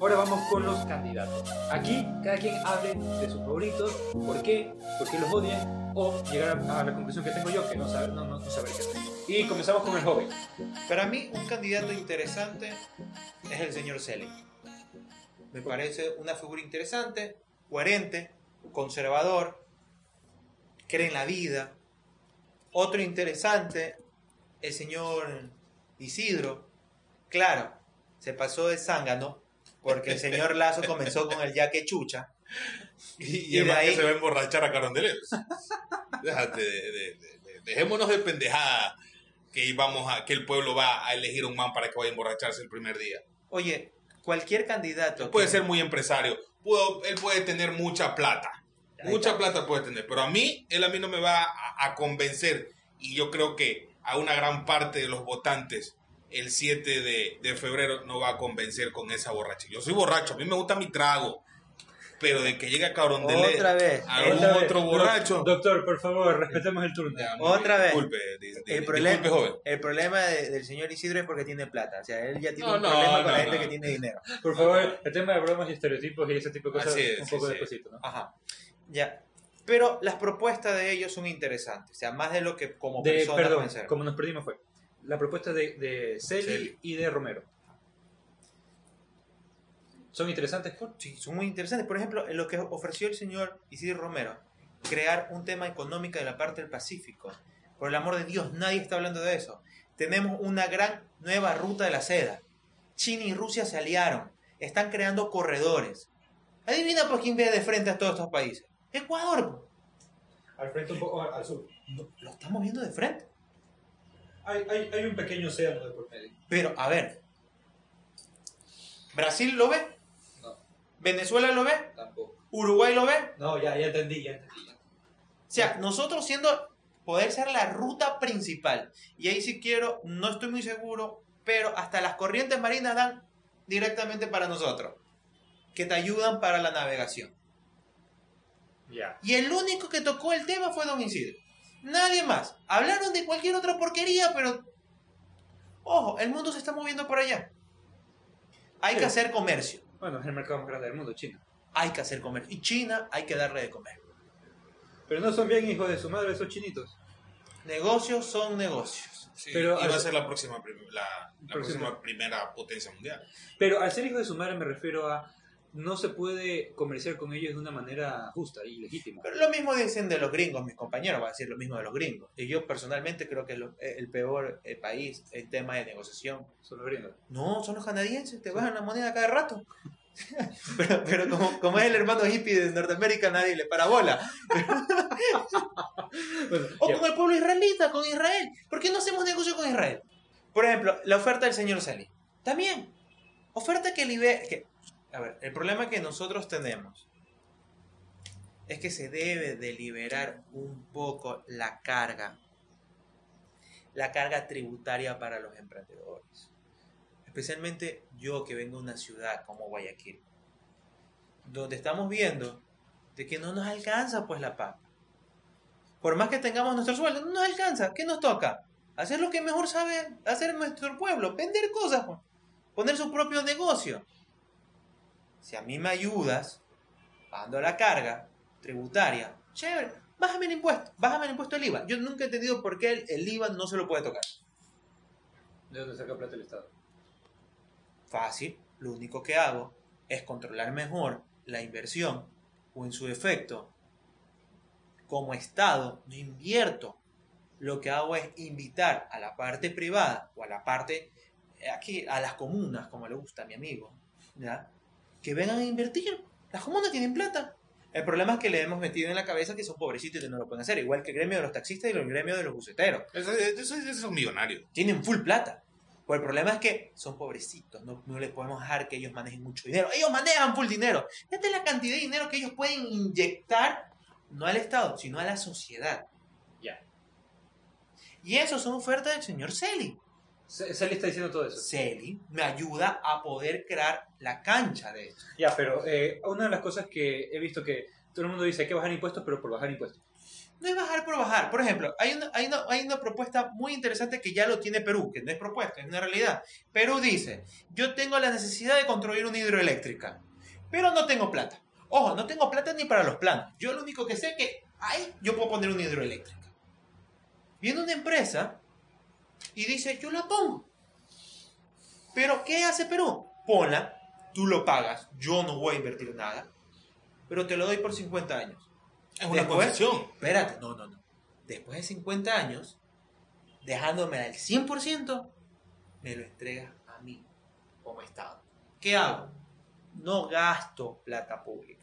Ahora vamos con los candidatos. Aquí cada quien hable de sus favoritos, por qué, por qué los odian, o llegar a, a la conclusión que tengo yo, que no saber, no, no, no saber qué hacer. Y comenzamos con el joven. Para mí, un candidato interesante es el señor Selly. Me parece una figura interesante, coherente, conservador, cree en la vida. Otro interesante, el señor Isidro. Claro, se pasó de zángano porque el señor Lazo comenzó con el yaque chucha. Y, Y y de ahí- que se va a emborrachar a Carondelet. Déjate de, de- de- de- dejémonos de pendejada que vamos a, que el pueblo va a elegir un man para que vaya a emborracharse el primer día. Oye, cualquier candidato. Puede que- ser muy empresario, puedo- él puede tener mucha plata, mucha plata puede tener, pero a mí, él a mí no me va a, a convencer y yo creo que a una gran parte de los votantes el 7 de, de febrero no va a convencer con esa borracha. Yo soy borracho, a mí me gusta mi trago, pero de que llegue a Carondelet Otra vez. algún Otra vez. otro borracho... Doc- Doctor, por favor, respetemos el turno. Ya, Otra vez. Disculpe, di- di- El disculpe, problema, joven. el problema de- del señor Isidro es porque tiene plata. O sea, él ya tiene No, un no, problema con no, la gente no. que tiene dinero. Por favor, el tema de bromas y estereotipos y ese tipo de cosas, Así es, un poco sí. despacito, ¿no? Ajá. Ya. Pero las propuestas de ellos son interesantes. O sea, más de lo que como De, personas perdón, pueden ser. como nos perdimos fue la propuesta de, de Celi Celi. y de Romero. ¿Son interesantes? Por? Sí, son muy interesantes. Por ejemplo, en lo que ofreció el señor Isidro Romero, crear un tema económico de la parte del Pacífico. Por el amor de Dios, nadie está hablando de eso. Tenemos una gran nueva ruta de la seda. China y Rusia se aliaron. Están creando corredores. Adivina por quién ve de frente a todos estos países. Ecuador. Al frente un poco al sur. No, lo estamos viendo de frente. Hay, hay, hay un pequeño océano de por medio. Pero, a ver. ¿Brasil lo ve? No, ¿Venezuela lo ve? tampoco. ¿Uruguay lo ve? No, ya, ya entendí, ya entendí. O sea, nosotros siendo, poder ser la ruta principal. Y ahí sí quiero, no estoy muy seguro, pero hasta las corrientes marinas dan directamente para nosotros. Que te ayudan para la navegación. Ya. Y el único que tocó el tema fue Don Isidro. Nadie más. Hablaron de cualquier otra porquería, pero... Ojo, el mundo se está moviendo por allá. Hay Sí. que hacer comercio. Bueno, es el mercado más grande del mundo, China. Hay que hacer comercio. Y China hay que darle de comer. Pero no son bien hijos de su madre esos chinitos. Negocios son negocios. Sí, Pero- y va a ser la próxima, prim- la, próxima primera potencia mundial. Pero al ser hijo de su madre me refiero a no se puede comerciar con ellos de una manera justa y legítima. Pero lo mismo dicen de los gringos, mis compañeros, va a decir lo mismo de los gringos. Y yo personalmente creo que lo- eh, el peor eh, país en tema de negociación. Son los gringos. No, son los canadienses, te bajan la moneda cada rato. pero pero como, como es el hermano hippie de Norteamérica, nadie le para bola. Bueno, O ya. con el pueblo israelita, con Israel. ¿Por qué no hacemos negocio con Israel? Por ejemplo, la oferta del señor Sally. También. Oferta que libera... Que, a ver, el problema que nosotros tenemos es que se debe de liberar un poco la carga. La carga tributaria para los emprendedores. Especialmente yo que vengo de una ciudad como Guayaquil. Donde estamos viendo de que no nos alcanza pues la papa. Por más que tengamos nuestro sueldo, no nos alcanza. ¿Qué nos toca? Hacer lo que mejor sabe hacer nuestro pueblo. Vender cosas. pues. Poner su propio negocio. Si a mí me ayudas, pagando la carga tributaria, chévere, bájame el impuesto. Bájame el impuesto del IVA. Yo nunca he entendido por qué el, el IVA no se lo puede tocar. ¿De dónde saca plata el Estado? Fácil. Lo único que hago es controlar mejor la inversión o en su efecto, como Estado, no invierto. Lo que hago es invitar a la parte privada o a la parte, eh, aquí, a las comunas, como le gusta a mi amigo, ¿ya? Que vengan a invertir. Las comunas tienen plata. El problema es que le hemos metido en la cabeza que son pobrecitos y que no lo pueden hacer, igual que el gremio de los taxistas y el gremio de los buceteros Eso, eso- esos son millonarios. tienen full plata. Pues el problema es que son pobrecitos, no, no les podemos dejar que ellos manejen mucho dinero. Ellos manejan full dinero. Esta es la cantidad de dinero que ellos pueden inyectar, no al Estado, sino a la sociedad. Ya. Y eso son ofertas del señor Celi. Sally está diciendo todo eso. Celi me ayuda a poder crear la cancha de esto. Ya, pero eh, una de las cosas que he visto que todo el mundo dice hay que bajar impuestos, pero por bajar impuestos. No es bajar por bajar. Por ejemplo, hay una, hay, una, hay una propuesta muy interesante que ya lo tiene Perú, que no es propuesta, es una realidad. Perú dice, yo tengo la necesidad de construir una hidroeléctrica, pero no tengo plata. Ojo, no tengo plata ni para los planos. Yo lo único que sé es que ahí yo puedo poner una hidroeléctrica. Viene una empresa y dice, yo la pongo. Pero, ¿qué hace Perú? Ponla, tú lo pagas, yo no voy a invertir nada, pero te lo doy por 50 años. Es una Después- concesión. Espérate, no, no, no. Después de 50 años, dejándome al 100%, me lo entregas a mí como Estado. ¿Qué hago? No gasto plata pública.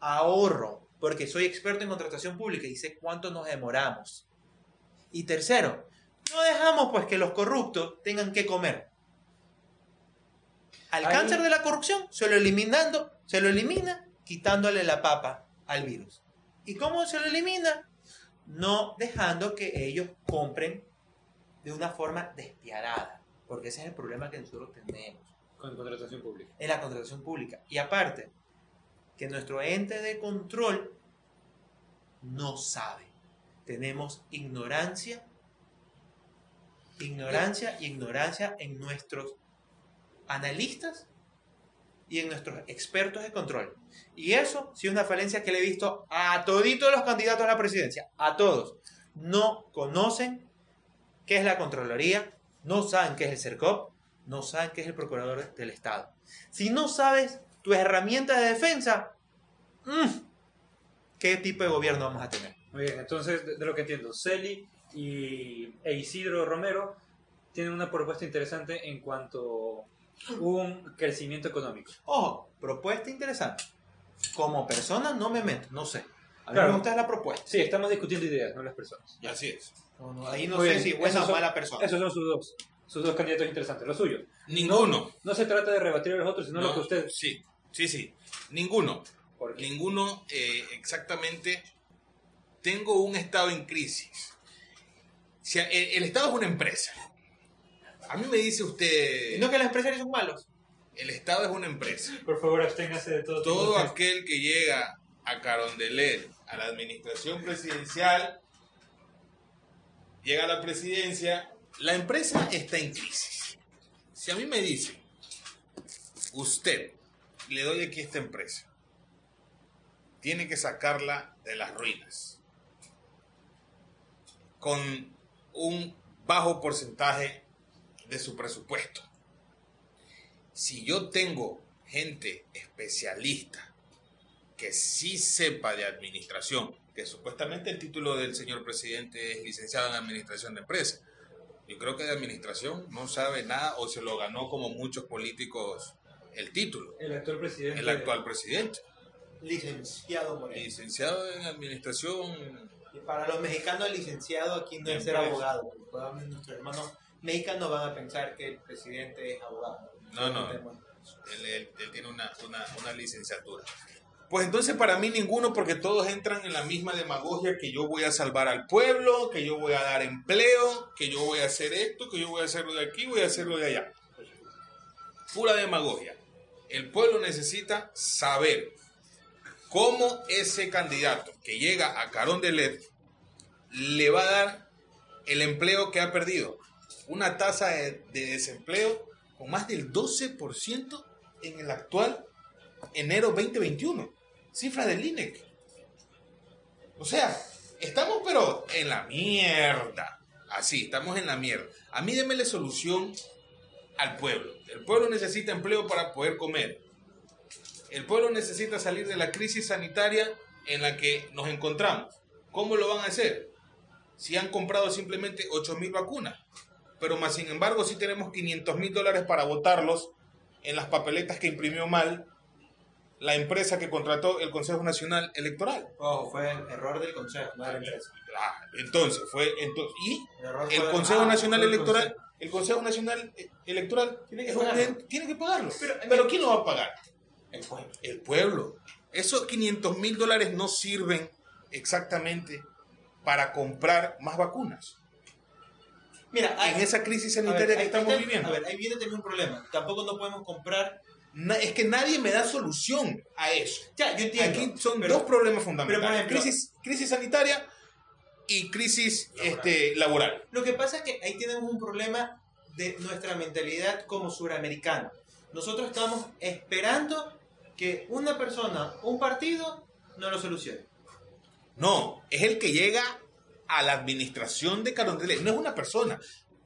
Ahorro, porque soy experto en contratación pública y sé cuánto nos demoramos. Y tercero, no dejamos pues que los corruptos tengan que comer. Al Ahí- cáncer de la corrupción se lo eliminando, se lo elimina quitándole la papa al virus. ¿Y cómo se lo elimina? No dejando que ellos compren de una forma despiadada, porque ese es el problema que nosotros tenemos Con contratación pública. en la contratación pública. Y aparte, que nuestro ente de control no sabe. Tenemos ignorancia, ignorancia y ignorancia en nuestros analistas y en nuestros expertos de control. Y eso sí es una falencia que le he visto a toditos los candidatos a la presidencia, a todos. No conocen qué es la Contraloría, no saben qué es el CERCOP, no saben qué es el Procurador del Estado. Si no sabes tu herramienta de defensa, mm, ¿qué tipo de gobierno vamos a tener? Muy bien, entonces, de lo que entiendo, Celi y, e Isidro Romero tienen una propuesta interesante en cuanto un crecimiento económico. Ojo, propuesta interesante. Como persona no me meto, no sé. A mí Claro. me gusta la propuesta. Sí, estamos discutiendo ideas, no las personas. Así es. No, no, ahí no sé si buena o mala persona. Esos son sus dos, sus dos candidatos interesantes, los suyos. Ninguno. No se trata de rebatir a los otros, sino No, lo que usted... Sí, sí, sí. Ninguno. Porque Ninguno eh, exactamente. Tengo un Estado en crisis. El, el Estado es una empresa. A mí me dice usted, Y no que los empresarios son malos. el Estado es una empresa. Por favor, absténgase de todo. tipo Todo de- aquel que llega a Carondelet, a la administración presidencial, llega a la presidencia, la empresa está en crisis. Si a mí me dice, usted, le doy aquí esta empresa, tiene que sacarla de las ruinas, con un bajo porcentaje de su presupuesto. Si yo tengo gente especialista que sí sepa de administración, que supuestamente el título del señor presidente es licenciado en administración de empresas. Yo creo que de administración no sabe nada o se lo ganó como muchos políticos el título, El actual presidente... el actual presidente. Licenciado Moreno. Licenciado en administración, para los mexicanos, licenciado aquí no es ser empresa. abogado. Probablemente nuestros hermanos mexicanos van a pensar que el presidente es abogado. No, no. Él, él- él tiene una, una- una licenciatura. Pues entonces para mí ninguno, porque todos entran en la misma demagogia que yo voy a salvar al pueblo, que yo voy a dar empleo, que yo voy a hacer esto, que yo voy a hacerlo de aquí, voy a hacerlo de allá. Pura demagogia. El pueblo necesita saber cómo ese candidato que llega a Carón de LED le va a dar el empleo que ha perdido. Una tasa de, de desempleo con más del 12% en el actual enero 2021. Cifra del INEC. O sea, estamos pero en la mierda. Así, estamos en la mierda. A mí démele solución al pueblo. El pueblo necesita empleo para poder comer. El pueblo necesita salir de la crisis sanitaria en la que nos encontramos. ¿Cómo lo van a hacer? Si han comprado simplemente 8 mil vacunas, pero más sin embargo sí tenemos 500 mil dólares para votarlos en las papeletas que imprimió mal la empresa que contrató el Consejo Nacional Electoral. Ojo, fue error del consejo, no de la empresa. Ah, entonces, fue entonces, y El, el Consejo Nacional el Electoral, consejo. el Consejo Nacional eh, Electoral Tiene que ente- tiene que pagarlo. Pero- Pero, ¿quién lo va a pagar? El pueblo. El pueblo. Esos 500 mil dólares no sirven exactamente para comprar más vacunas. Mira, hay- En esa crisis a ver, sanitaria que estamos viviendo. A ver, ahí viene también un problema. Tampoco no podemos comprar Na- es que nadie me da solución a eso. Ya, yo entiendo. Aquí son pero- dos problemas fundamentales. pero, ejemplo- crisis, crisis sanitaria y crisis este, laboral. Lo que pasa es que ahí tenemos un problema de nuestra mentalidad como suramericanos. Nosotros estamos esperando que una persona, un partido, no lo solucione. No, es el que llega a la administración de Carondelet. No es una persona.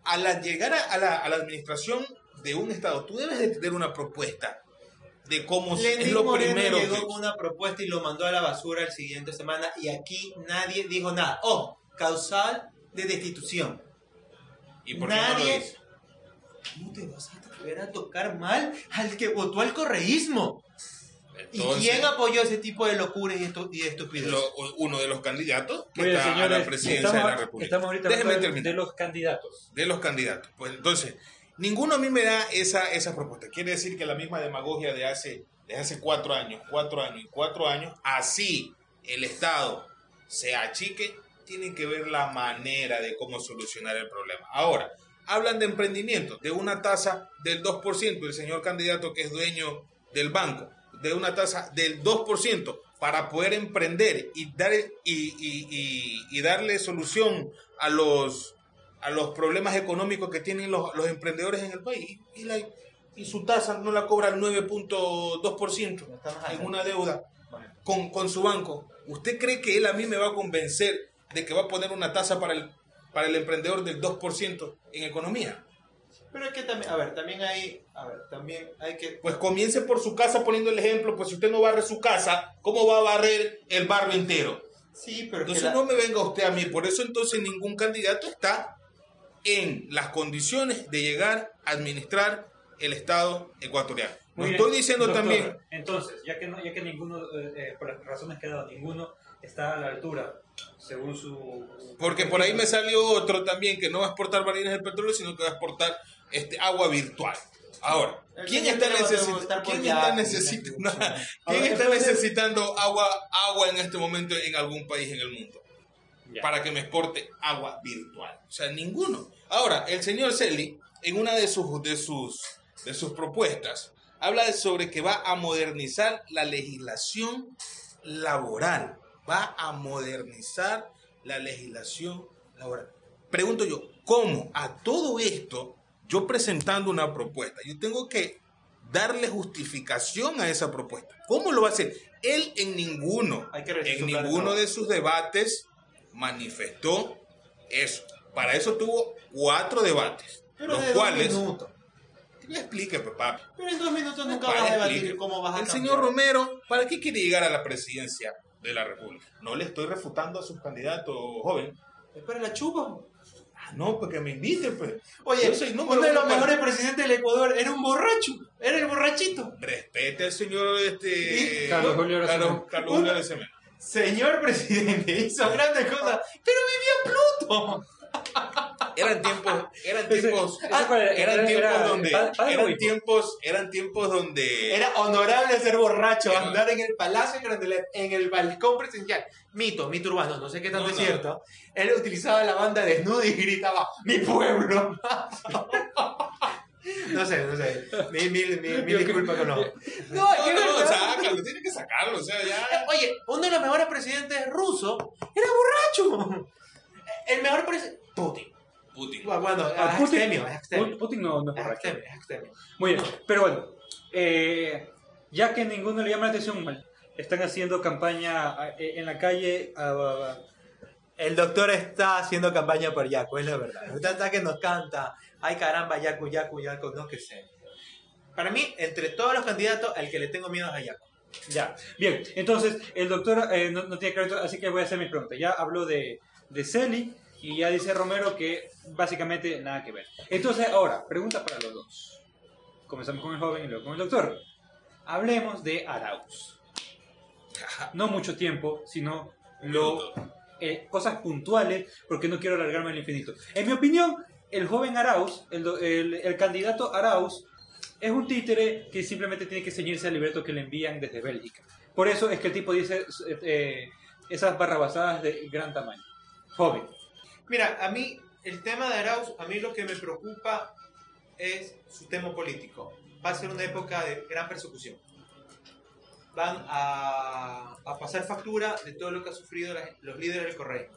A la llegar a, a la, a la administración de un Estado, tú debes de tener una propuesta de cómo se- es Lenín lo Moreno primero. llegó con una propuesta y lo mandó a la basura el siguiente semana y aquí nadie dijo nada. Oh, causal de destitución. ¿Y por qué no lo nadie-? ¿Cómo te vas a atrever a tocar mal al que votó al correísmo? ¿Y quién apoyó ese tipo de locuras y, estu- y de estupideces? lo- uno de los candidatos que está a señores, la presidencia estamos, de la República. estamos ahorita de, terminar. de los candidatos. de los candidatos. Pues entonces, ninguno a mí me da esa, esa propuesta. Quiere decir que la misma demagogia de hace, de hace cuatro años, cuatro años y cuatro años, así el Estado se achique, tienen que ver la manera de cómo solucionar el problema. Ahora, hablan de emprendimiento, de una tasa del 2%, el señor candidato que es dueño del banco, de una tasa del 2% para poder emprender y, dar, y, y- y- darle solución a los, a los problemas económicos que tienen los, los emprendedores en el país. Y, la- y su tasa no la cobra al 9.2% No estamos en una deuda con, con su banco. ¿Usted cree que él a mí me va a convencer de que va a poner una tasa para el, para el emprendedor del 2% en economía? Pero es que también, a ver, también hay, a ver, también hay que... Pues comience por su casa poniendo el ejemplo, pues si usted no barre su casa, ¿cómo va a barrer el barrio entero? Sí, pero Entonces la- no me venga usted a mí, por eso entonces ningún candidato está en las condiciones de llegar a administrar el Estado ecuatoriano. Muy bien, estoy diciendo doctor, también, Entonces, ya que, no, ya que ninguno, eh, eh, por las razones que ha dado, ninguno está a la altura, según su... porque por ahí me salió otro también que no va a exportar barriles de petróleo, sino que va a exportar este agua virtual. Ahora, ¿quién está, que le va a necesi- gustar por ¿quién está necesitando, ¿quién está necesitando agua, agua en este momento en algún país en el mundo? Ya. para que me exporte agua virtual. O sea, ninguno. Ahora, el señor Celi, en una de sus, de sus, de sus propuestas, habla sobre que va a modernizar la legislación laboral. Va a modernizar la legislación laboral. Pregunto yo, ¿cómo a todo esto, yo presentando una propuesta, yo tengo que darle justificación a esa propuesta? ¿Cómo lo va a hacer? Él en ninguno, Hay que revisar en ninguno de sus debates manifestó eso. Para eso tuvo cuatro debates, Pero los de dos cuales... minutos. Que me explique, papá. Pero en dos minutos nunca vas a explique. debatir cómo vas a El cambiar. señor Romero, ¿para qué quiere llegar a la presidencia de la República? No le estoy refutando a sus candidatos, joven. Es para la chupa. Ah, no, porque me invite, pues. Oye, Yo soy uno de los mejores presidentes del Ecuador era un borracho. Era el borrachito. Respete al señor este, Carlos Julio Carlos. Carlos Julio. Señor presidente, hizo grandes cosas. Pero vivía Pluto. Eran tiempos, eran tiempos, eran Era- tiempos donde, eran tiempos, eran tiempos donde Era honorable ser borracho, Era- andar en el palacio en el balcón presidencial. Mito, mito urbano, no sé qué tanto No, es no. cierto. Él utilizaba la banda desnuda y gritaba, ¡Mi pueblo! no sé, no sé. Mil, mil, mil, mil Yo disculpas creo- con no. No, es que no, verdad. sácalo, tiene que sacarlo, o sea, ya. Oye, uno de los mejores presidentes rusos era borracho. El mejor presidente. Putin. Putin. Bueno, Ah, es Putin- extemio, es extemio. Putin- no, no es Es borracho. extemio, es extemio. Muy bien, pero bueno, eh, ya que ninguno le llama la atención, están haciendo campaña eh, en la calle. ah, ah, El doctor está haciendo campaña por Yaku, es la verdad. Está que nos canta, ay caramba, Yaku, Yaku, Yaku, no que sé. Para mí, entre todos los candidatos, el que le tengo miedo es a Yaku. ya, bien, entonces el doctor eh, no, no tiene crédito, así que voy a hacer mi pregunta. Ya habló de, de Celi y ya dice Romero que básicamente nada que ver. Entonces, ahora, pregunta para los dos. Comenzamos con el joven y luego con el doctor. Hablemos de Arauz. No mucho tiempo, sino lo, eh, cosas puntuales, porque no quiero alargarme al infinito. En mi opinión, el joven Arauz, el, el- el candidato Arauz, es un títere que simplemente tiene que ceñirse al libreto que le envían desde Bélgica. Por eso es que el tipo dice eh, eh, esas barrabasadas de gran tamaño. Joven. Mira, a mí, el tema de Arauz, a mí lo que me preocupa es su tema político. va a ser una época de gran persecución. Van a, a pasar factura de todo lo que han sufrido los líderes del correo.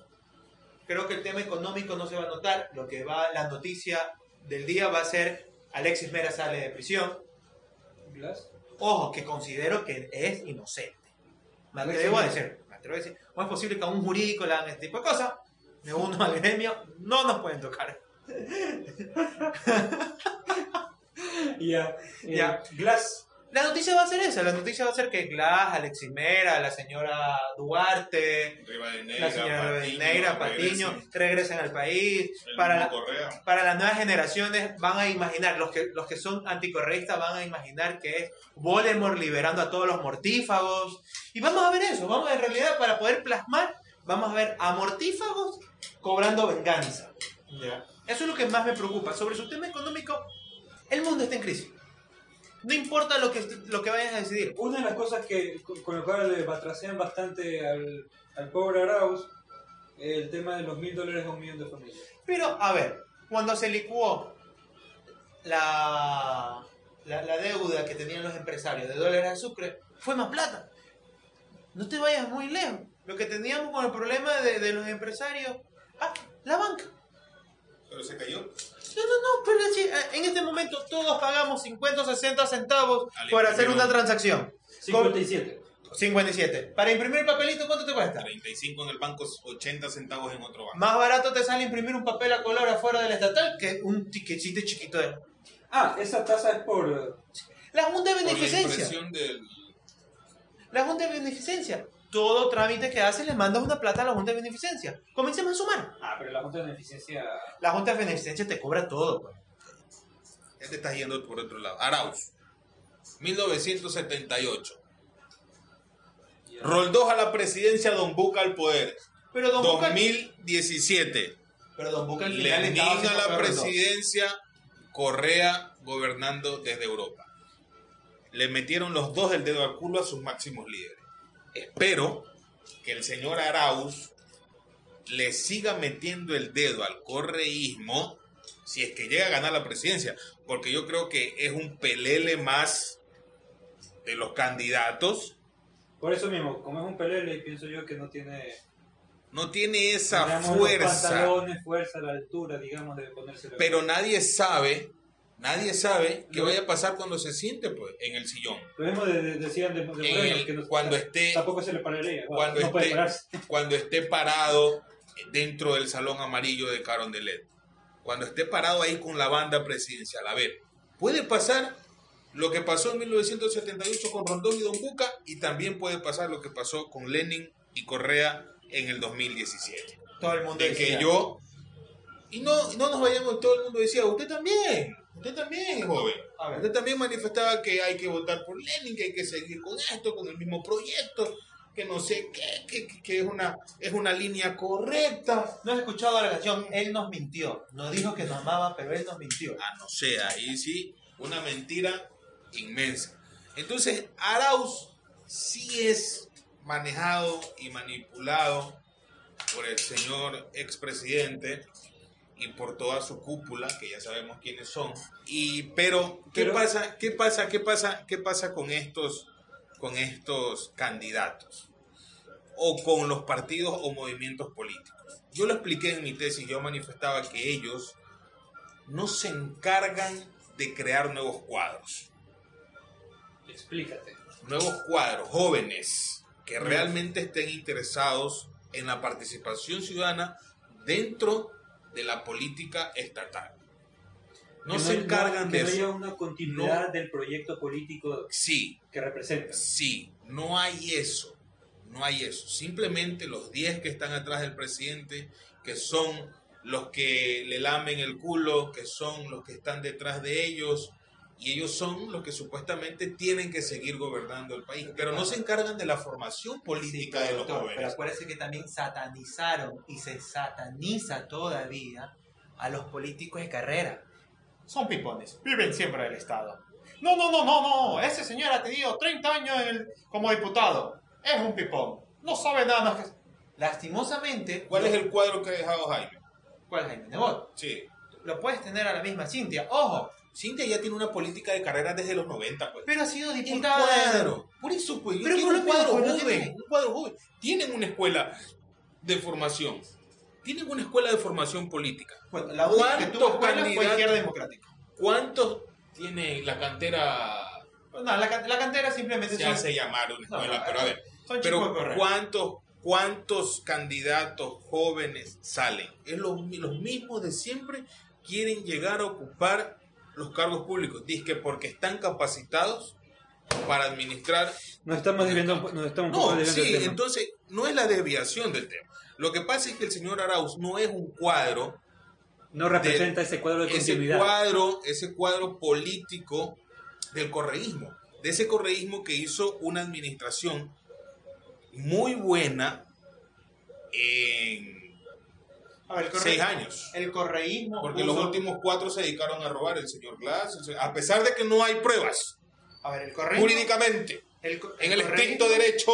Creo que el tema económico no se va a notar. Lo que va, la noticia del día va a ser Alexis Mera sale de prisión. Ojo, que considero que es inocente. Me atrevo a decir, me atrevo a decir, ¿cómo es posible que a un jurídico le hagan este tipo de cosas? Me uno al gremio, no nos pueden tocar. Ya. eh, Ya. Glass. La noticia va a ser esa, la noticia va a ser que Glass, Alexis Mera, la señora Duarte, Rivadeneira, la señora Patiño, regresen. regresen al país. El Para, para las nuevas generaciones van a imaginar, los que, los que son anticorreístas van a imaginar que es Voldemort liberando a todos los mortífagos. Y vamos a ver eso, vamos a en realidad para poder plasmar, vamos a ver a mortífagos cobrando venganza. Eso es lo que más me preocupa. Sobre su tema económico, el mundo está en crisis. No importa lo que, lo que vayas a decidir. Una de las cosas que con, con lo cual le batracean bastante al, al pobre Arauz el tema de los mil dólares a un millón de familias. Pero, a ver, cuando se licuó la, la, la deuda que tenían los empresarios de dólares de Sucre, fue más plata. No te vayas muy lejos. Lo que teníamos con el problema de, de los empresarios, ah, la banca. Pero se cayó. No, no, no, pero sí, eh, en este momento todos pagamos 50 o 60 centavos Al por hacer una un- transacción. 57. 57. Para imprimir el papelito, ¿cuánto te cuesta? 35 en el banco, 80 centavos en otro banco. Más barato te sale imprimir un papel a color afuera del estatal que un tiquetito chiquito de... Ah, esa tasa es por... eh, La Junta de Por la Beneficencia. del... La Junta de Beneficencia. Todo trámite que haces le mandas una plata a la Junta de Beneficencia. Comencemos a sumar. Ah, pero la Junta de Beneficencia... La Junta de Beneficencia te cobra todo. pues. Ya te estás yendo por otro lado. Arauz, 1978. Roldós a la presidencia, Don Buca al poder. Pero Don Buca... 2017. Pero Don Buca al final estaba a la presidencia, Correa gobernando desde Europa. Le metieron los dos el dedo al culo a sus máximos líderes. Espero que el señor Arauz le siga metiendo el dedo al correísmo si es que llega a ganar la presidencia, porque yo creo que es un pelele más de los candidatos. Por eso mismo, como es un pelele, pienso yo que no tiene... No tiene esa digamos, los fuerza. pantalones, fuerza, la altura, digamos, de ponérselo. Pero nadie sabe, nadie sabe qué vaya a pasar cuando se siente pues en el sillón. Lo mismo de, de- decían de, de el- que no- cuando esté- Tampoco se le pararía. Cuando no esté, cuando esté parado dentro del salón amarillo de Carondelet. Cuando esté parado ahí con la banda presidencial. A ver, puede pasar lo que pasó en 1978 con Rondón y Don Buca y también puede pasar lo que pasó con Lenin y Correa en el 2017. Todo el mundo de que decía, yo y no y no nos vayamos todo el mundo decía usted también usted también joven A ver. usted también manifestaba que hay que votar por Lenin que hay que seguir con esto con el mismo proyecto que no sé qué que, es una es una línea correcta No has escuchado la canción Él nos mintió. No dijo que nos amaba, pero Él nos mintió. ah no sé ahí sí una mentira inmensa entonces Arauz sí es manejado y manipulado por el señor expresidente y por toda su cúpula, que ya sabemos quiénes son. Y pero ¿qué Pero- pasa? ¿Qué pasa? ¿Qué pasa? ¿Qué pasa con estos con estos candidatos o con los partidos o movimientos políticos? Yo lo expliqué en mi tesis, yo manifestaba que ellos no se encargan de crear nuevos cuadros Explícate. nuevos cuadros, jóvenes, que realmente estén interesados en la participación ciudadana dentro de la política estatal. No se encargan que de no haya una continuidad del proyecto político Sí, que representa. sí, no hay eso. No hay eso. Simplemente los 10 que están atrás del presidente, que son los que le lamen el culo, que son los que están detrás de ellos, y ellos son los que supuestamente tienen que seguir gobernando el país, pero no se encargan de la formación política de los Doctor, pero jóvenes. acuérdese que también satanizaron y se sataniza todavía a los políticos de carrera. Son pipones, viven siempre del Estado. No, no, no, no, no, ese señor ha tenido 30 años el- como diputado. Es un pipón, no sabe nada más que... Lastimosamente, ¿Cuál es el cuadro que ha dejado Jaime? ¿Cuál es Jaime Nebot? Sí, Lo puedes tener a la misma Cintia. Ojo, Cintia ya tiene una política de carrera desde los 90, pues. Pero ha sido diputada. cuadro. Por eso, pues, yo Pero por un cuadro pues, joven, tiene- un cuadro joven. Tienen una escuela de formación. Tienen una escuela de formación política. Bueno, la única que tuvo ¿Cuántos escuela fue candidatos? Izquierda Democrática. ¿Cuántos tiene la cantera? No, la, can- la cantera simplemente Se son, hace llamar una No, escuela, no, pero a ver. son Pero. ¿cuántos, ¿cuántos candidatos jóvenes salen? Es los, los mismos de siempre quieren llegar a ocupar los cargos públicos. Dice que porque están capacitados para administrar. Nos estamos desviando, nos estamos un poco No, sí, tema. entonces no es la desviación del tema. Lo que pasa es que el señor Arauz no es un cuadro, no representa ese cuadro de ese continuidad. cuadro, ese cuadro político del correísmo, de ese correísmo que hizo una administración muy buena en A ver, el seis años. El correísmo. Porque puso- los últimos cuatro se dedicaron a robar el señor Glass, el se- a pesar de que no hay pruebas A ver, el correísmo. jurídicamente. el co- En el estricto derecho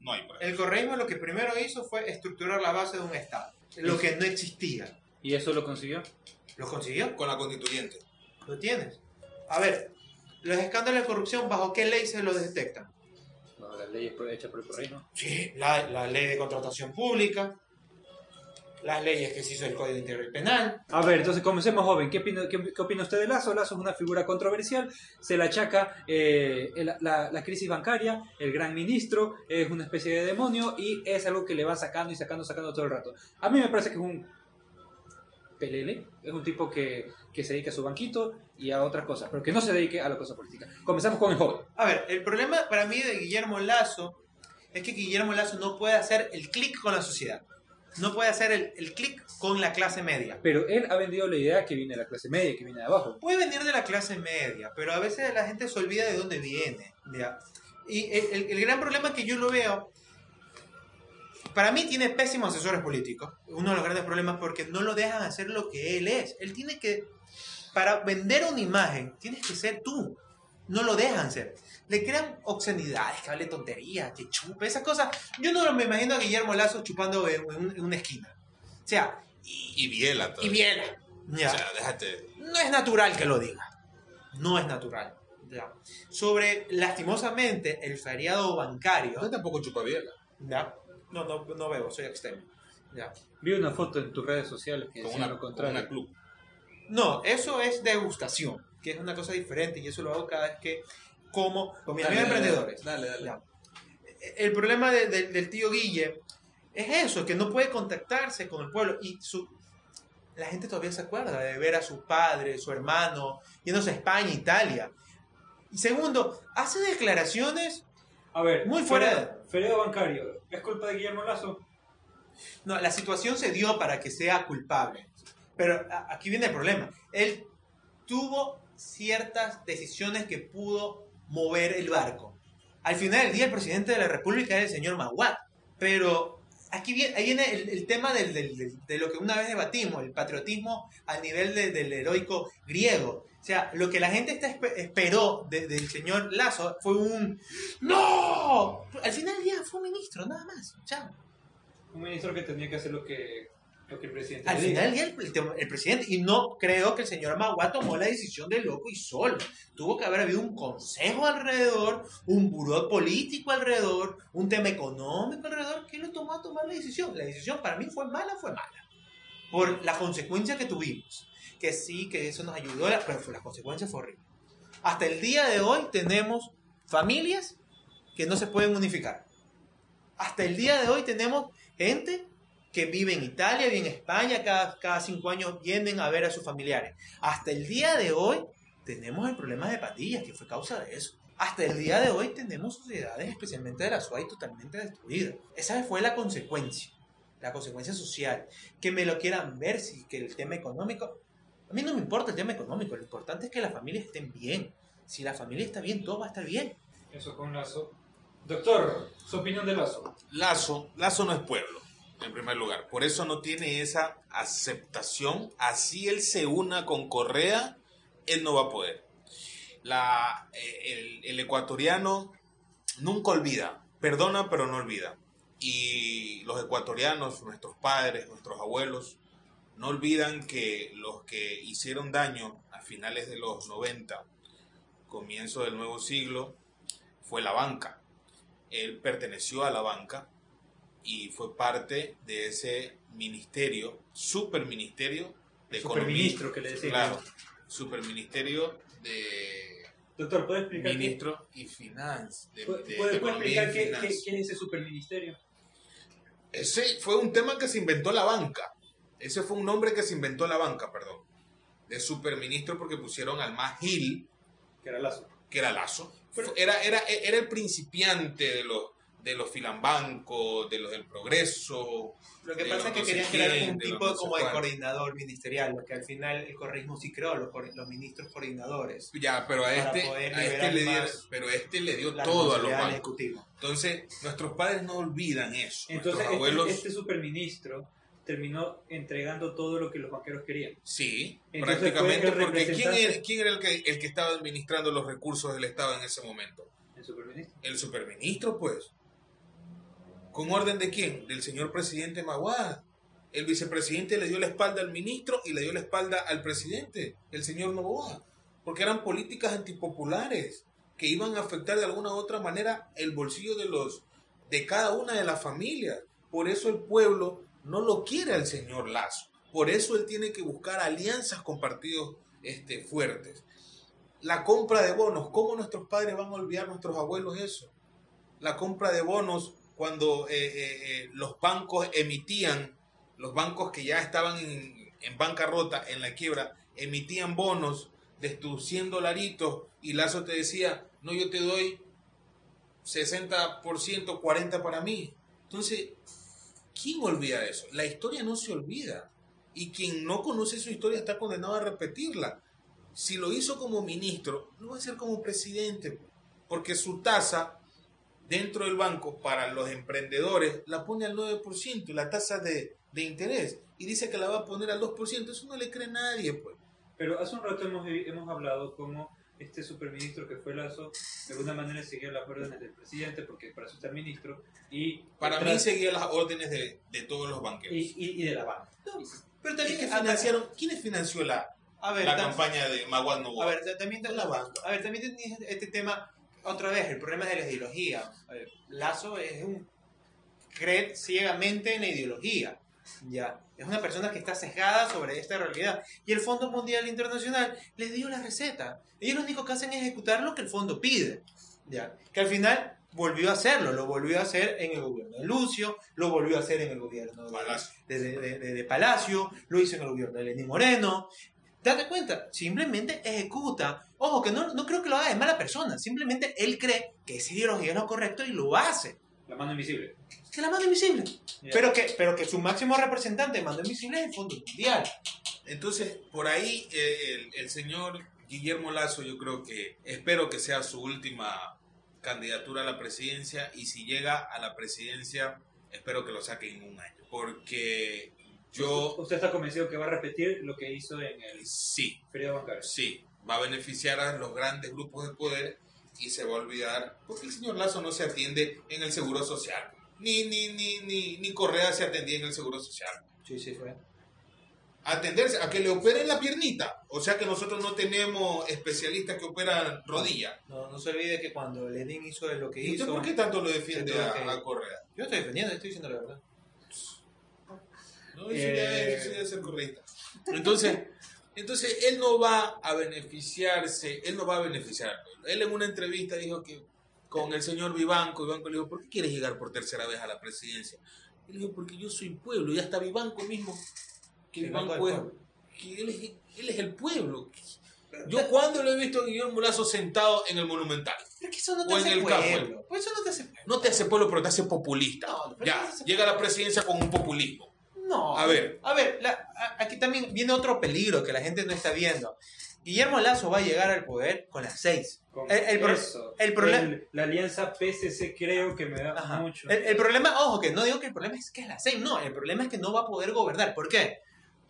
no hay pruebas. El correísmo lo que primero hizo fue estructurar la base de un Estado. Lo que no existía. ¿Y eso lo consiguió? ¿Lo consiguió? Con la constituyente. Lo tienes. A ver, los escándalos de corrupción, ¿bajo qué ley se los detectan? No, la ley es hecha por el correísmo. Sí, la, la ley de contratación pública, las leyes que se hizo el Código Integral Penal. A ver, entonces comencemos, joven. ¿Qué opina, qué, qué opina usted de Lazo? Lazo es una figura controversial. Se le achaca eh, el- la, la crisis bancaria, el gran ministro, es una especie de demonio y es algo que le van sacando y sacando, sacando todo el rato. A mí me parece que es un pelele, es un tipo que, que se dedica a su banquito y a otras cosas, pero que no se dedique a la cosa política. Comenzamos con el joven. A ver, el problema para mí de Guillermo Lazo es que Guillermo Lazo no puede hacer el clic con la sociedad. No puede hacer el, el clic con la clase media. Pero él ha vendido la idea que viene de la clase media, que viene de abajo. Puede venir de la clase media, pero a veces la gente se olvida de dónde viene. ¿ya? Y el, el- el gran problema que yo lo veo, para mí tiene pésimos asesores políticos. Uno de los grandes problemas porque no lo dejan hacer lo que él es. Él tiene que, para vender una imagen, tienes que ser tú. No lo dejan ser. Le crean obscenidades, que hable tonterías, que chupe, esas cosas. Yo no me imagino a Guillermo Lazo chupando en, en- en una esquina. O sea, y, Y Biela y todavía. bien. Ya O sea, déjate. no es natural que lo diga. No es natural. Ya. Sobre, lastimosamente, el feriado bancario. Yo tampoco chupa Biela. Ya. No, no, no veo, soy externo. Ya. Vi una foto en tus redes sociales que Con una, lo con contrario. una club. No, eso es degustación, que es una cosa diferente y eso lo hago cada vez que como con mis Dale, amigos dale, emprendedores. Dale, dale. Ya. El problema de- de- del tío Guille es eso, que no puede contactarse con el pueblo y su, la gente todavía se acuerda de ver a su padre, su hermano, yéndose a España, Italia. Y segundo, hace declaraciones, A ver, Muy fuera feriado- Feriado bancario. ¿Es culpa de Guillermo Lazo? no, la situación se dio para que sea culpable. Pero aquí viene el problema. Él tuvo ciertas decisiones que pudo mover el barco. Al final del día, el presidente de la República es el señor Maguat. Pero aquí viene, el, el tema de lo que una vez debatimos, el patriotismo al nivel de- del heroico griego. O sea, lo que la gente está espe- esperó de- del señor Lazo fue un ¡No! Al final del día fue un ministro, nada más. Chao. Un ministro que tenía que hacer lo que, lo que el presidente Al final del día, el, el- el presidente, y no creo que el señor Magua tomó la decisión de loco y solo. Tuvo que haber habido un consejo alrededor, un buró político alrededor, un tema económico alrededor, que lo tomó a tomar la decisión. La decisión para mí fue mala, fue mala. Por la consecuencia que tuvimos. Que sí, que eso nos ayudó, pero fue, la consecuencia fue horrible. Hasta el día de hoy tenemos familias que no se pueden unificar. Hasta el día de hoy tenemos gente que vive en Italia, vive en España, cada, cada cinco años vienen a ver a sus familiares. Hasta el día de hoy tenemos el problema de pandillas, que fue causa de eso. Hasta el día de hoy tenemos sociedades, especialmente de la SUAI, totalmente destruidas. Esa fue la consecuencia, la consecuencia social. Que me lo quieran ver, si que el tema económico... A mí no me importa el tema económico, lo importante es que las familias estén bien. Si la familia está bien, todo va a estar bien. Eso con Lazo. Doctor, su opinión de Lazo. Lazo, Lazo no es pueblo, en primer lugar. Por eso no tiene esa aceptación. Así él se una con Correa, él no va a poder. La, eh, el, el ecuatoriano nunca olvida, perdona pero no olvida. Y los ecuatorianos, nuestros padres, nuestros abuelos, no olvidan que los que hicieron daño a finales de los 90, comienzo del nuevo siglo, fue la banca. Él perteneció a la banca y fue parte de ese ministerio, superministerio de economía. Superministro que le decía. Claro, superministerio de Doctor, ¿puede explicar, qué, ministro y finanzas. De, puede- de puede- economía explicar qué, qué- es ese superministerio? Ese fue un tema que se inventó la banca. Ese fue un nombre que se inventó la banca, perdón. De superministro porque pusieron al más Gil, Que era Lazo. que era Lazo. Fue- Era, era, era el principiante de los, de los filambancos, de los del progreso. Lo que pasa es que no querían crear quién, un tipo como de coordinador ministerial, lo que al final el correísmo sí creó, los, ministros coordinadores. Ya, pero a este, a este liberar le dio, pero este le dio todo a los bancos. Entonces, nuestros padres no olvidan eso. Entonces, este, abuelos, este superministro terminó entregando todo lo que los banqueros querían. sí, Entonces, prácticamente, porque ¿quién era, quién era el, que, el que estaba administrando los recursos del Estado en ese momento? El superministro. El superministro, pues. ¿Con orden de quién? Del señor presidente Maguad. El vicepresidente le dio la espalda al ministro y le dio la espalda al presidente, el señor Novoa. Porque eran políticas antipopulares que iban a afectar de alguna u otra manera el bolsillo de los de cada una de las familias. Por eso el pueblo no lo quiere al señor Lazo. Por eso él tiene que buscar alianzas con partidos este, fuertes. La compra de bonos, ¿cómo nuestros padres van a olvidar, nuestros abuelos eso? La compra de bonos cuando eh, eh, eh, los bancos emitían, los bancos que ya estaban en, en bancarrota, en la quiebra, emitían bonos de tus 100 dolaritos y Lazo te decía, no, yo te doy 60%, 40% para mí. Entonces, ¿quién olvida eso? La historia no se olvida. Y quien no conoce su historia está condenado a repetirla. Si lo hizo como ministro, lo va a hacer como presidente. Porque su tasa dentro del banco para los emprendedores la pone al 9%, la tasa de, de interés. Y dice que la va a poner al 2%. Eso no le cree nadie, pues. Pero hace un rato hemos, hemos hablado como este superministro que fue Lazo, de alguna manera seguía las órdenes del presidente, porque para eso está el ministro, y, Para mí seguía las órdenes de, de todos los banqueros. y, y- y de la banca. Pero ¿Y también ver, financiaron? ¿Quiénes financió la, a ver, la campaña de Maguad Novoa? A ver, ta- también, ta- La banca. a ver, también este tema, otra vez, el problema de la ideología. Lazo es un cree ciegamente en la ideología. Ya, es una persona que está sesgada sobre esta realidad. Y el Fondo Mundial Internacional les dio la receta. Ellos lo único que hacen es ejecutar lo que el fondo pide. Ya, que al final volvió a hacerlo, lo volvió a hacer en el gobierno de Lucio, lo volvió a hacer en el gobierno de, Palacio. de, de- de- de Palacio, lo hizo en el gobierno de Lenín Moreno. Date cuenta, simplemente ejecuta. Ojo, que no, no creo que lo haga de mala persona, simplemente él cree que esa ideología es lo correcto y lo hace. La mano invisible. Que la mano invisible. Pero que, pero que su máximo representante de mando invisible es el Fondo Mundial. Entonces, por ahí eh, el, el señor Guillermo Lazo, yo creo que espero que sea su última candidatura a la presidencia y si llega a la presidencia, espero que lo saque en un año. Porque yo ¿Usted está convencido que va a repetir lo que hizo en el sí, periodo bancario? sí, va a beneficiar a los grandes grupos de poder y se va a olvidar, porque el señor Lazo no se atiende en el Seguro Social. Ni, ni, ni, ni, ni Correa se atendía en el Seguro Social. Sí, sí, fue. atenderse, a que le operen la piernita. O sea que nosotros no tenemos especialistas que operan rodilla. No, no se olvide que cuando Lenin hizo lo que ¿Y usted hizo. por qué tanto lo defiende a, que- a Correa? Yo estoy defendiendo, estoy diciendo la verdad. No, eso ya Eh. eso ya es ser correcta. Entonces, entonces él no va a beneficiarse, él no va a beneficiar al pueblo. Él en una entrevista dijo que con el señor Vivanco, Vivanco le dijo, ¿por qué quieres llegar por tercera vez a la presidencia? Él dijo, porque yo soy pueblo, y hasta Vivanco mismo, que Vivanco es, que él es, él es el pueblo. Yo cuando lo he visto a Guillermo Lazo sentado en el Monumental. Pero que eso no te O en hace el pueblo. Pues eso no te hace pueblo. No te hace pueblo, pero te hace populista. No, ya, no te hace llega a la presidencia con un populismo. No. A ver. A ver, la- a- aquí también viene otro peligro que la gente no está viendo. Guillermo Lazo va a llegar al poder con las seis. Con El- el pro- eso. el problema- El- la alianza PCC creo que me da Ajá. mucho. El, el problema, ojo, que no digo que el problema es que es la seis, no, el problema es que no va a poder gobernar. ¿Por qué?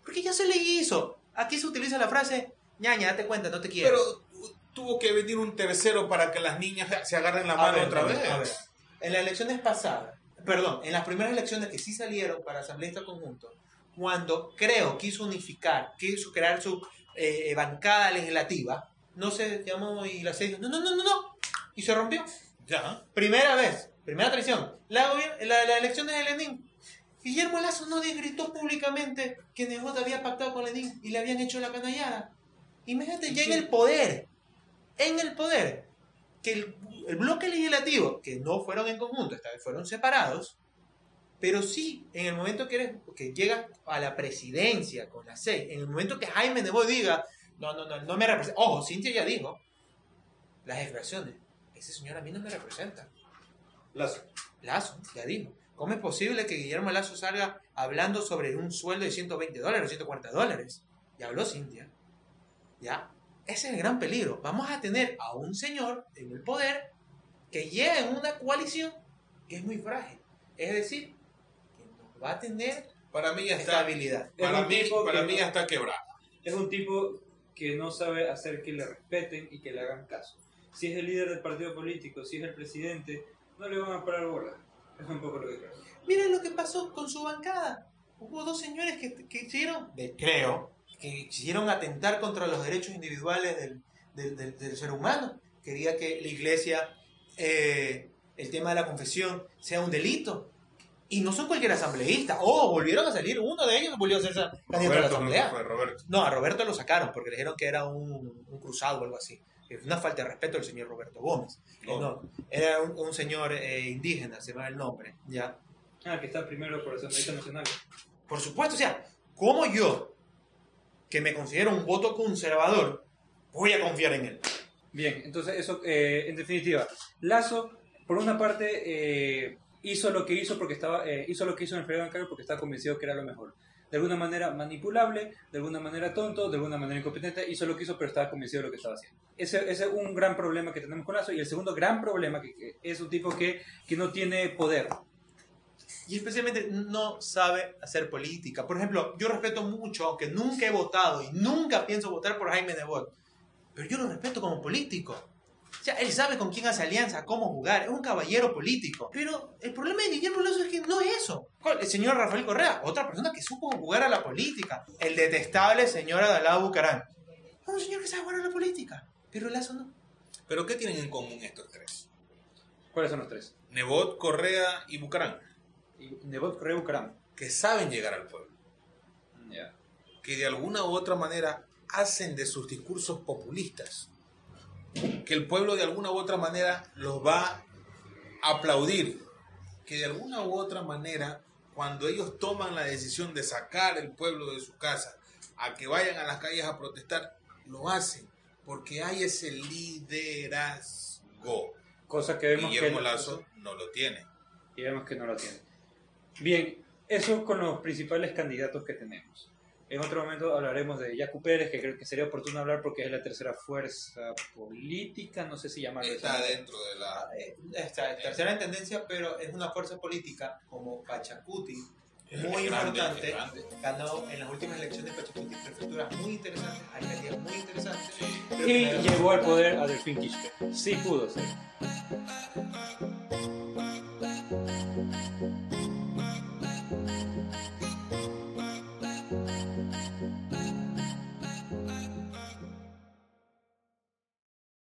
Porque ya se le hizo. Aquí se utiliza la frase, ñaña, date cuenta, no te quiero. Pero tu- tuvo que venir un tercero para que las niñas se agarren la A mano ver, otra a ver, vez. a ver. En las elecciones pasadas, perdón, en las primeras elecciones que sí salieron para asambleísta conjunto, cuando creo quiso unificar, quiso crear su eh, bancada legislativa, no se llamó y la dijo, no, no, no, no, no, y se rompió. Ya. Primera vez, primera traición. La, la, la elección de Lenin. Guillermo Lazo no gritó públicamente que Nebot había pactado con Lenin y le habían hecho la canallada. Imagínate, ya en el poder, en el poder, que el, el bloque legislativo, que no fueron en conjunto, esta vez fueron separados, pero sí, en el momento que, eres, que llegas a la presidencia con la seis, en el momento que Jaime Nebot diga, no, no, no, no me representa, ojo, Cintia ya dijo, las expresiones, ese señor a mí no me representa. Lazo. Lazo, ya dijo. ¿Cómo es posible que Guillermo Lazo salga hablando sobre un sueldo de 120 dólares o 140 dólares? Ya habló Cintia. ¿Ya? Ese es el gran peligro. Vamos a tener a un señor en el poder que llega en una coalición que es muy frágil. Es decir, que no va a tener Para mí ya está. estabilidad. Para Es mí, para mí no- ya está quebrado. Es un tipo que no sabe hacer que le respeten y que le hagan caso. Si es el líder del partido político, si es el presidente, no le van a parar bola. Es un poco lo que creo. Miren lo que pasó con su bancada. Hubo dos señores que, que hicieron, de- creo, que quisieron atentar contra los derechos individuales del, del- del- del ser humano. Quería que la iglesia, eh, el tema de la confesión, sea un delito. Y no son cualquier asambleísta. Oh, volvieron a salir. Uno de ellos volvió a ser candidato a la asamblea. fue Roberto. No, a Roberto lo sacaron porque le dijeron que era un, un cruzado o algo así. Es una falta de respeto del señor Roberto Gómez. Eh, Oh. no, era un, un señor eh, indígena, se llama el nombre. ¿ya? Ah, que está primero por Asambleísta Nacional. Por supuesto, o sea, como yo, que me considero un voto conservador, voy a confiar en él? Bien, entonces eso, eh, en definitiva, Lazo, por una parte, eh, hizo lo que hizo porque estaba, eh, hizo lo que hizo en el periodo bancario porque estaba convencido que era lo mejor. De alguna manera manipulable, de alguna manera tonto, de alguna manera incompetente, hizo lo que hizo pero estaba convencido de lo que estaba haciendo. Ese, ese es un gran problema que tenemos con Lazo y el segundo gran problema que, es un tipo que, que no tiene poder. Y especialmente no sabe hacer política. Por ejemplo, yo respeto mucho, aunque nunca he votado y nunca pienso votar por Jaime Nebot, pero yo lo respeto como político. O sea, él sabe con quién hace alianza, cómo jugar, es un caballero político. Pero el problema de Guillermo Lazo es que no es eso. ¿Cuál? El señor Rafael Correa, otra persona que supo jugar a la política. El detestable señor Adalado Bucarán. Es un señor que sabe jugar a la política, pero Lazo no. Pero ¿qué tienen en común estos tres? ¿Cuáles son los tres? Nebot, Correa y Bucarán. Y Nebot Correa Bucaram. Que saben llegar al pueblo. Ya. que de alguna u otra manera hacen de sus discursos populistas, que el pueblo de alguna u otra manera los va a aplaudir, que de alguna u otra manera cuando ellos toman la decisión de sacar el pueblo de su casa, a que vayan a las calles a protestar, lo hacen porque hay ese liderazgo. Cosa que vemos Guillermo que Lazo no lo tiene. y vemos que no lo tiene. Bien, eso con los principales candidatos que tenemos. En otro momento hablaremos de Yacu Pérez, que creo que sería oportuno hablar porque es la tercera fuerza política, no sé si llamarlo esa Está manera. dentro de la... Eh, Esta tercera en tendencia, pero es una fuerza política como Pachacuti, muy grande, importante. Ganó en las últimas elecciones Pachacuti prefecturas muy interesantes, alcaldías muy interesantes. Y llegó al poder a Delfín Quispe. Sí pudo ser.